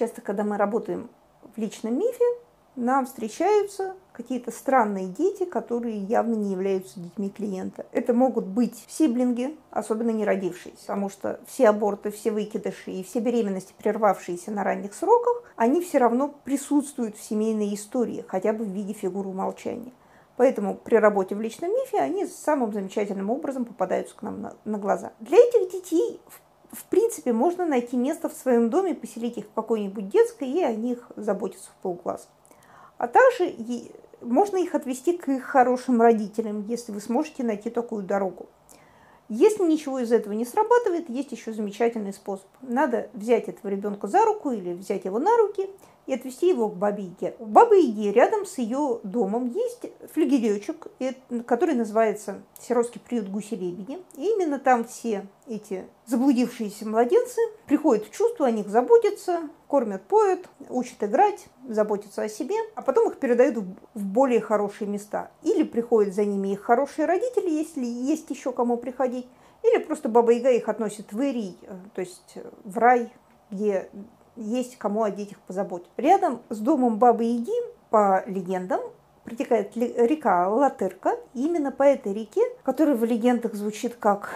Часто, когда мы работаем в личном мифе, нам встречаются какие-то странные дети, которые явно не являются детьми клиента. Это могут быть сиблинги, особенно не родившиеся, потому что все аборты, все выкидыши и все беременности, прервавшиеся на ранних сроках, они все равно присутствуют в семейной истории, хотя бы в виде фигуры умолчания. Поэтому при работе в личном мифе они самым замечательным образом попадаются к нам на, на глаза. Для этих детей, в, в принципе, можно найти место в своем доме, поселить их в какой-нибудь детской и о них заботиться в полглаза. А также можно их отвести к их хорошим родителям, если вы сможете найти такую дорогу. Если ничего из этого не срабатывает, есть еще замечательный способ. Надо взять этого ребенка за руку или взять его на руки и отвезти его к бабе Яге. У бабы Яги рядом с ее домом есть флюгеречек, который называется «Сиротский приют гуси-лебеди». И именно там все эти заблудившиеся младенцы приходят в чувство, о них заботятся, кормят, поют, учат играть, заботятся о себе, а потом их передают в более хорошие места. Или приходят за ними их хорошие родители, если есть еще кому приходить, или просто Баба Яга их относит в Ирий, э, то есть в рай, где есть кому о детях позаботиться. Рядом с домом Бабы Яги, по легендам, протекает река Латырка. Именно по этой реке, которая в легендах звучит как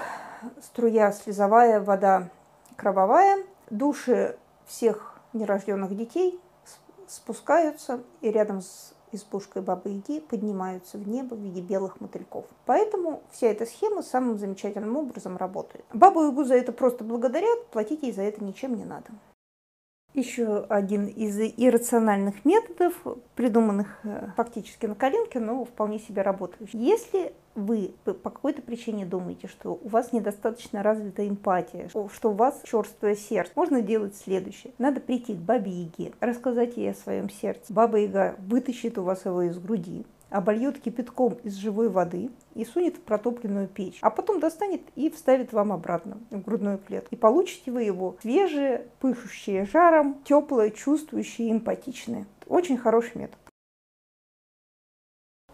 струя слезовая, вода кровавая, души всех нерожденных детей спускаются и рядом с избушкой Бабы Яги поднимаются в небо в виде белых мотыльков. Поэтому вся эта схема самым замечательным образом работает. Бабу Ягу за это просто благодарят, платить ей за это ничем не надо. Еще один из иррациональных методов, придуманных э, фактически на коленке, но вполне себе работающих. Если вы по какой-то причине думаете, что у вас недостаточно развита эмпатия, что у вас черствое сердце, можно делать следующее. Надо прийти к бабе Яге, рассказать ей о своем сердце. Баба Яга вытащит у вас его из груди, обольет кипятком из живой воды и сунет в протопленную печь, а потом достанет и вставит вам обратно в грудную клетку. И получите вы его свежее, пышущее жаром, теплое, чувствующее, эмпатичное. Очень хороший метод.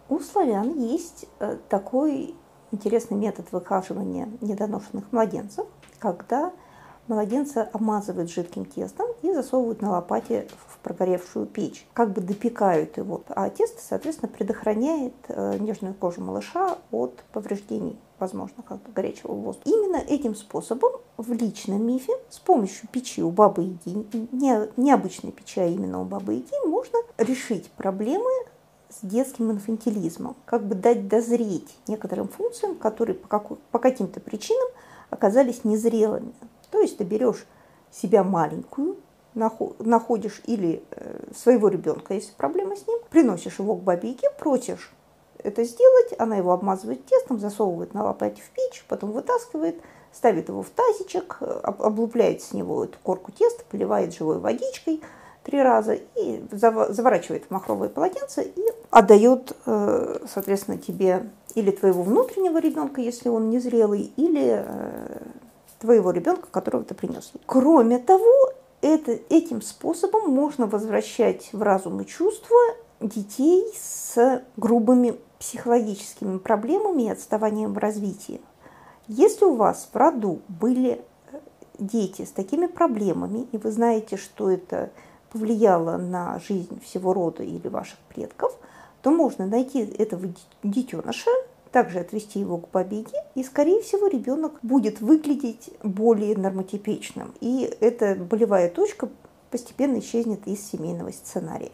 У славян есть э, такой интересный метод выхаживания недоношенных младенцев, когда Младенца обмазывают жидким тестом и засовывают на лопате в прогоревшую печь. Как бы допекают его. А тесто, соответственно, предохраняет э, нежную кожу малыша от повреждений возможно, как горячего воздуха. Именно этим способом в личном мифе с помощью печи у бабы Яги, не, необычной печи, а именно у бабы Яги, можно решить проблемы с детским инфантилизмом, как бы дать дозреть некоторым функциям, которые по, какой, по каким-то причинам оказались незрелыми. То есть ты берешь себя маленькую, находишь или э, своего ребенка, если проблема с ним, приносишь его к бабике, просишь это сделать, она его обмазывает тестом, засовывает на лопате в печь, потом вытаскивает, ставит его в тазичек, облупляет с него эту корку теста, поливает живой водичкой три раза и заворачивает в махровое полотенце и отдает, э, соответственно, тебе или твоего внутреннего ребенка, если он незрелый, или э, твоего ребенка, которого ты принес. Кроме того, это, этим способом можно возвращать в разум и чувства детей с грубыми психологическими проблемами и отставанием в развитии. Если у вас в роду были э, дети с такими проблемами, и вы знаете, что это повлияло на жизнь всего рода или ваших предков, то можно найти этого детеныша также отвести его к побеге, и, скорее всего, ребенок будет выглядеть более нормотипичным. И эта болевая точка постепенно исчезнет из семейного сценария.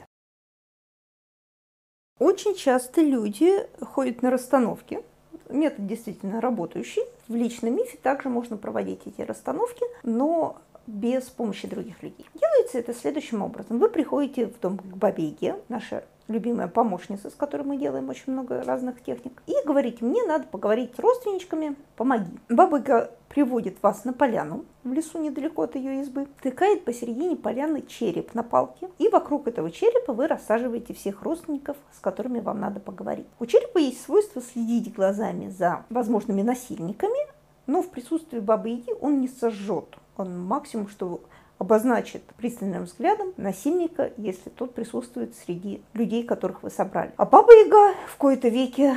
Очень часто люди ходят на расстановки. Метод действительно работающий. В личном мифе также можно проводить эти расстановки, но без помощи других людей. Делается это следующим образом. Вы приходите в дом к бабеге, наша любимая помощница, с которой мы делаем очень много разных техник, и говорите, мне надо поговорить с родственничками, помоги. Бабыка приводит вас на поляну в лесу недалеко от ее избы, тыкает посередине поляны череп на палке, и вокруг этого черепа вы рассаживаете всех родственников, с которыми вам надо поговорить. У черепа есть свойство следить глазами за возможными насильниками, но в присутствии бабы Яги он не сожжет. Он максимум, что обозначит пристальным взглядом насильника, если тот присутствует среди людей, которых вы собрали. А Баба Яга в кои-то веке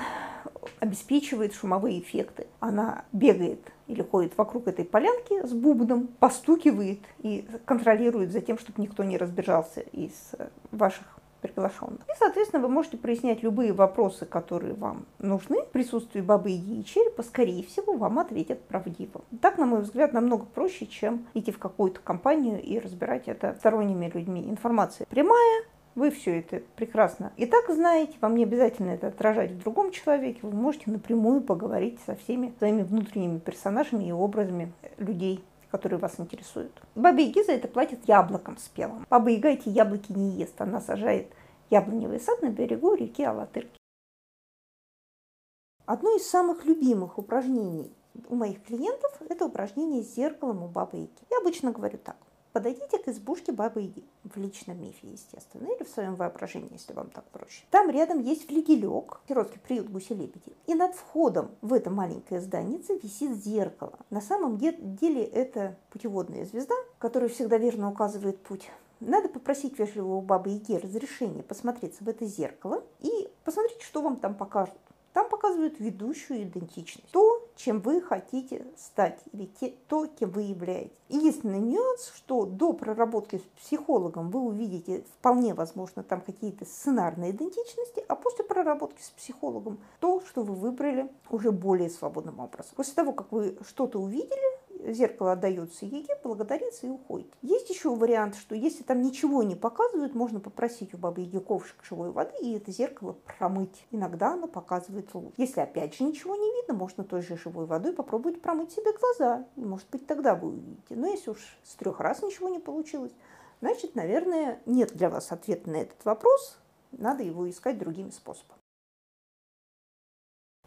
обеспечивает шумовые эффекты. Она бегает или ходит вокруг этой полянки с бубном, постукивает и контролирует за тем, чтобы никто не разбежался из ваших приглашенных. И, соответственно, вы можете прояснять любые вопросы, которые вам нужны. В присутствии бабы Яги и черепа, скорее всего, вам ответят правдиво. Так, на мой взгляд, намного проще, чем идти в какую-то компанию и разбирать это сторонними людьми. Информация прямая, вы все это прекрасно и так знаете, вам не обязательно это отражать в другом человеке, вы можете напрямую поговорить со всеми своими внутренними персонажами и образами людей, которые вас интересуют. Баба Яги за это платит яблоком спелым. Баба Яга эти яблоки не ест, она сажает яблоневый сад на берегу реки Алатырки. Одно из самых любимых упражнений у моих клиентов – это упражнение с зеркалом у Бабы Яги. Я обычно говорю так. Подойдите к избушке Бабы Яги, в личном мифе, естественно, или в своем воображении, если вам так проще. Там рядом есть флигелек, сиротский приют гуси-лебеди. И над входом в это маленькое здание висит зеркало. На самом деле это путеводная звезда, которая всегда верно указывает путь. Надо попросить вежливого Бабы Яги разрешения посмотреться в это зеркало и посмотреть, что вам там покажут. Там показывают ведущую идентичность. То, чем вы хотите стать, или те, то, кем вы являетесь. Единственный нюанс, что до проработки с психологом вы увидите вполне возможно там какие-то сценарные идентичности, а после проработки с психологом то, что вы выбрали уже более свободным образом. После того, как вы что-то увидели, зеркало отдается Еге, благодарится и уходит. Есть еще вариант, что если там ничего не показывают, можно попросить у бабы Яги ковшик живой воды и это зеркало промыть. Иногда оно показывает луч. Если опять же ничего не видно, можно той же живой водой попробовать промыть себе глаза. И, может быть, тогда вы увидите. Но если уж с трех раз ничего не получилось, значит, наверное, нет для вас ответа на этот вопрос. Надо его искать другими способами.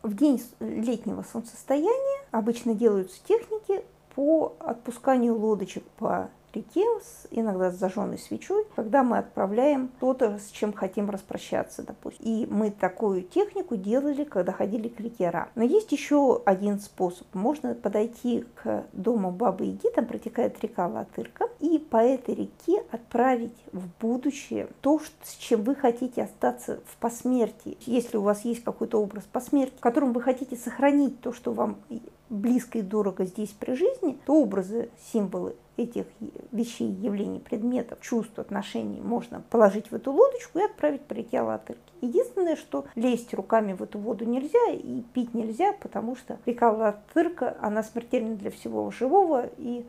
В день летнего солнцестояния обычно делаются техники по отпусканию лодочек по реке, иногда с зажженной свечой, когда мы отправляем то-то, с чем хотим распрощаться, допустим. И мы такую технику делали, когда ходили к реке Ра. Но есть еще один способ. Можно подойти к дому Бабы Яги, там протекает река Латырка, и по этой реке отправить в будущее то, с чем вы хотите остаться в посмертии. Если у вас есть какой-то образ посмертия, в котором вы хотите сохранить то, что вам близко и дорого здесь при жизни, то образы, символы этих вещей, явлений, предметов, чувств, отношений можно положить в эту лодочку и отправить по реке Алатырки. Единственное, что лезть руками в эту воду нельзя и пить нельзя, потому что река Алатырка, она смертельна для всего живого, и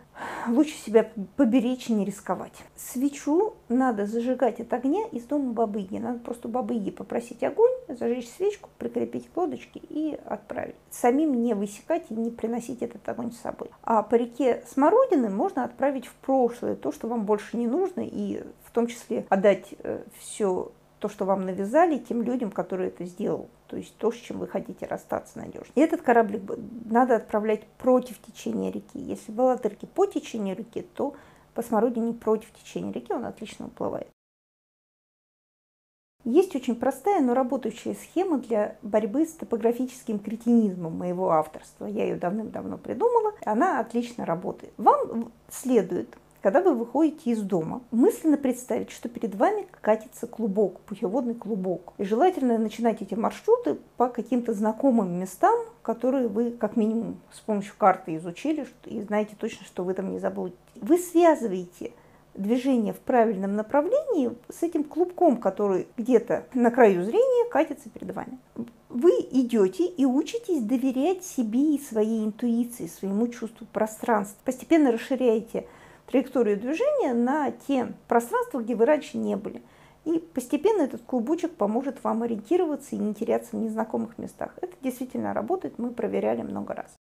лучше себя поберечь и не рисковать. Свечу надо зажигать от огня из дома бабыги. Надо просто бабыги попросить огонь, зажечь свечку, прикрепить к лодочке и отправить. Самим не высекать и не приносить этот огонь с собой. А по реке Смородины можно отправить в прошлое то, что вам больше не нужно, и в том числе отдать э, все то, что вам навязали, тем людям, которые это сделал. То есть то, с чем вы хотите расстаться надежно. И этот кораблик надо отправлять против течения реки. Если была дырки по течению реки, то по смородине против течения реки он отлично уплывает. Есть очень простая, но работающая схема для борьбы с топографическим кретинизмом моего авторства. Я ее давным-давно придумала. Она отлично работает. Вам следует когда вы выходите из дома, мысленно представить, что перед вами катится клубок, путеводный клубок. И желательно начинать эти маршруты по каким-то знакомым местам, которые вы как минимум с помощью карты изучили и знаете точно, что вы там не забудете. Вы связываете движение в правильном направлении с этим клубком, который где-то на краю зрения катится перед вами. Вы идете и учитесь доверять себе и своей интуиции, своему чувству пространства. Постепенно расширяете траекторию движения на те пространства, где вы раньше не были. И постепенно этот клубочек поможет вам ориентироваться и не теряться в незнакомых местах. Это действительно работает, мы проверяли много раз.